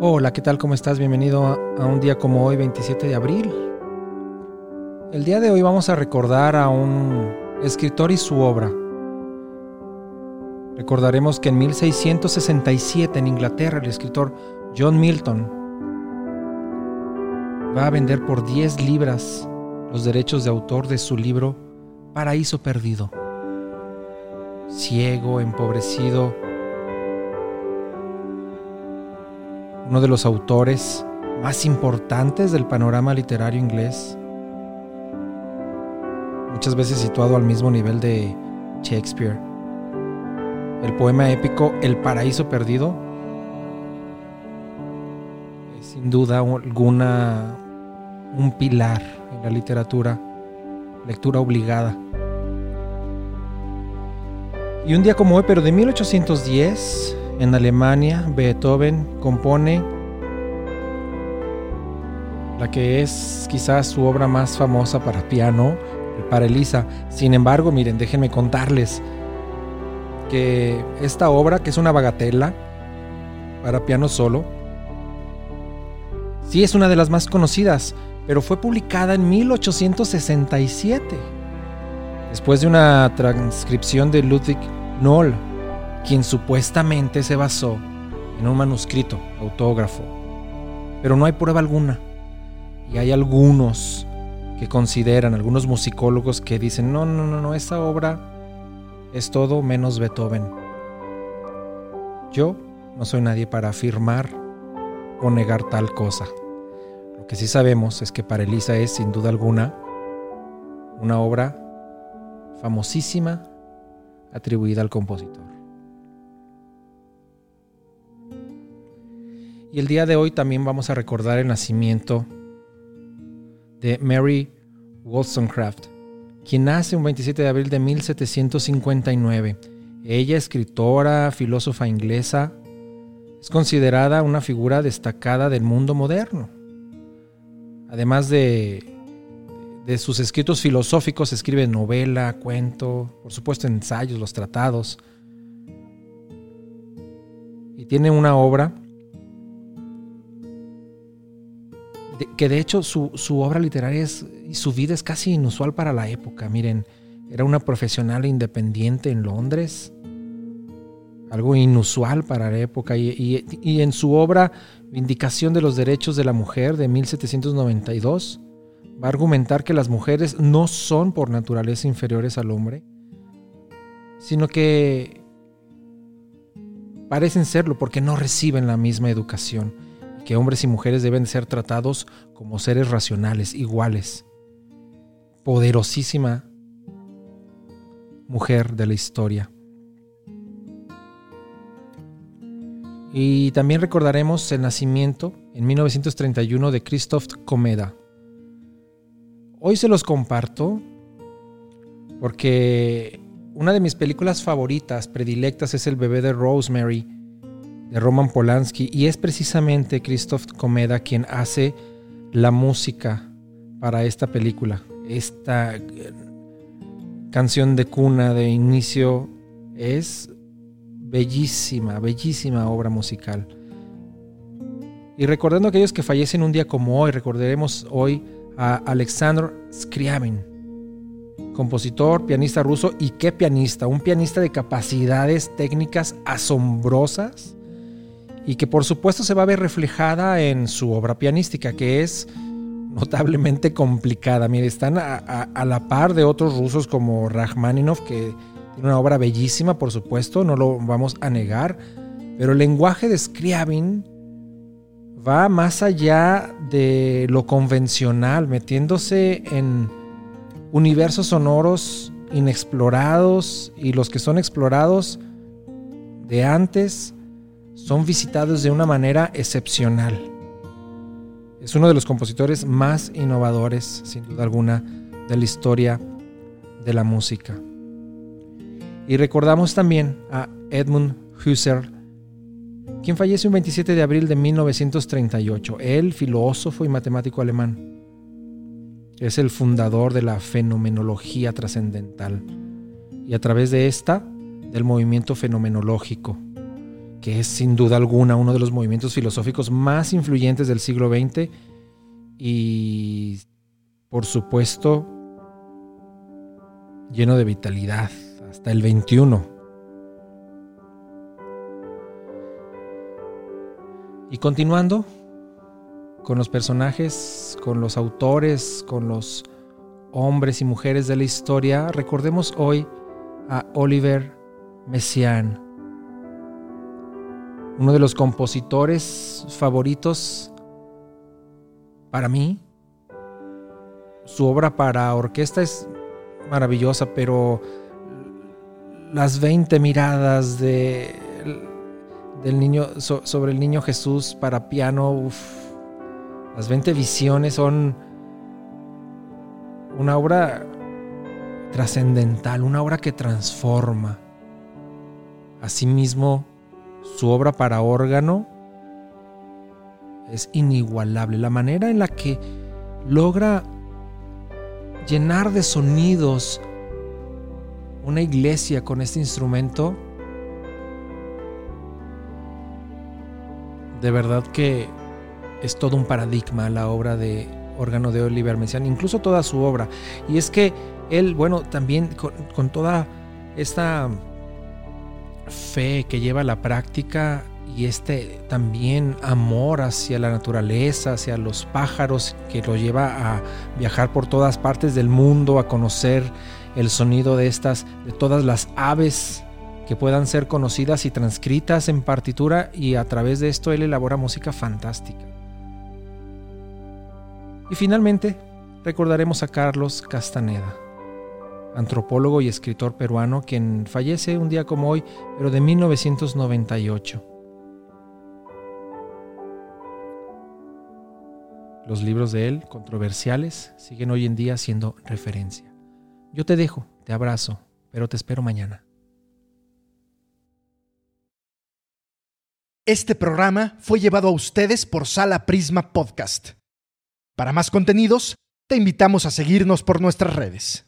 Hola, ¿qué tal? ¿Cómo estás? Bienvenido a, un día como hoy, 27 de abril. El día de hoy vamos a recordar a un escritor y su obra. Recordaremos que en 1667 en Inglaterra el escritor John Milton va a vender por 10 libras los derechos de autor de su libro Paraíso Perdido. Ciego, empobrecido, uno de los autores más importantes del panorama literario inglés, muchas veces situado al mismo nivel de Shakespeare. El poema épico El Paraíso Perdido es sin duda alguna un pilar en la literatura, lectura obligada. Y un día como hoy, pero de 1810, en Alemania, Beethoven compone la que es quizás su obra más famosa para piano, el Paralisa. Sin embargo, miren, déjenme contarles que esta obra, que es una bagatela para piano solo, sí es una de las más conocidas, pero fue publicada en 1867, después de una transcripción de Ludwig Noll, quien supuestamente se basó en un manuscrito autógrafo, pero no hay prueba alguna. Y hay algunos que consideran, algunos musicólogos que dicen, no, no, no, no, esta obra es todo menos Beethoven. Yo no soy nadie para afirmar o negar tal cosa. Lo que sí sabemos es que para Elisa es, sin duda alguna, una obra famosísima atribuida al compositor. Y el día de hoy también vamos a recordar el nacimiento de Mary Wollstonecraft, quien nace un 27 de abril de 1759. Ella, escritora, filósofa inglesa, es considerada una figura destacada del mundo moderno. Además de, de sus escritos filosóficos, escribe novela, cuento, por supuesto ensayos, los tratados. Y tiene una obra que de hecho su, su, obra literaria y su vida es casi inusual para la época. Miren, era una profesional independiente en Londres, algo inusual para la época, y, y, y en su obra Vindicación de los Derechos de la Mujer de 1792, va a argumentar que las mujeres no son por naturaleza inferiores al hombre, sino que parecen serlo porque no reciben la misma educación que hombres y mujeres deben ser tratados como seres racionales, iguales. Poderosísima mujer de la historia. Y también recordaremos el nacimiento en 1931 de Christoph Komeda. Hoy se los comparto porque una de mis películas favoritas, predilectas, es El bebé de Rosemary de Roman Polanski y es precisamente Christoph Komeda quien hace la música para esta película. Esta eh, canción de cuna de inicio es bellísima, bellísima obra musical. Y recordando a aquellos que fallecen un día como hoy, recordaremos hoy a Alexander Scriabin, compositor, pianista ruso y qué pianista, un pianista de capacidades técnicas asombrosas y que por supuesto se va a ver reflejada en su obra pianística, que es notablemente complicada. Mire, están a, a, la par de otros rusos como Rachmaninoff, que tiene una obra bellísima, por supuesto, no lo vamos a negar, pero el lenguaje de Scriabin va más allá de lo convencional, metiéndose en universos sonoros inexplorados y los que son explorados de antes son visitados de una manera excepcional. Es uno de los compositores más innovadores, sin duda alguna, de la historia de la música. Y recordamos también a Edmund Husserl, quien falleció un 27 de abril de 1938. Él, filósofo y matemático alemán, es el fundador de la fenomenología trascendental y a través de esta, del movimiento fenomenológico que es sin duda alguna uno de los movimientos filosóficos más influyentes del siglo XX y por supuesto lleno de vitalidad hasta el 21. Y continuando con los personajes, con los autores, con los hombres y mujeres de la historia, recordemos hoy a Oliver Messiaen, uno de los compositores favoritos para mí. Su obra para orquesta es maravillosa, pero las 20 miradas de, del niño, sobre el niño Jesús para piano, las 20 visiones son una obra trascendental, una obra que transforma. Asimismo, su obra para órgano es inigualable. La manera en la que logra llenar de sonidos una iglesia con este instrumento, de verdad que es todo un paradigma la obra de órgano de Oliver Messiaen, incluso toda su obra. Y es que él, bueno, también con, con toda esta fe que lleva a la práctica y este también amor hacia la naturaleza, hacia los pájaros, que lo lleva a viajar por todas partes del mundo, a conocer el sonido de estas, de todas las aves que puedan ser conocidas y transcritas en partitura y a través de esto él elabora música fantástica. Y finalmente recordaremos a Carlos Castaneda antropólogo y escritor peruano, quien fallece un día como hoy, pero de 1998. Los libros de él, controversiales, siguen hoy en día siendo referencia. Yo te dejo, te abrazo, pero te espero mañana. Este programa fue llevado a ustedes por Sala Prisma Podcast. Para más contenidos, te invitamos a seguirnos por nuestras redes.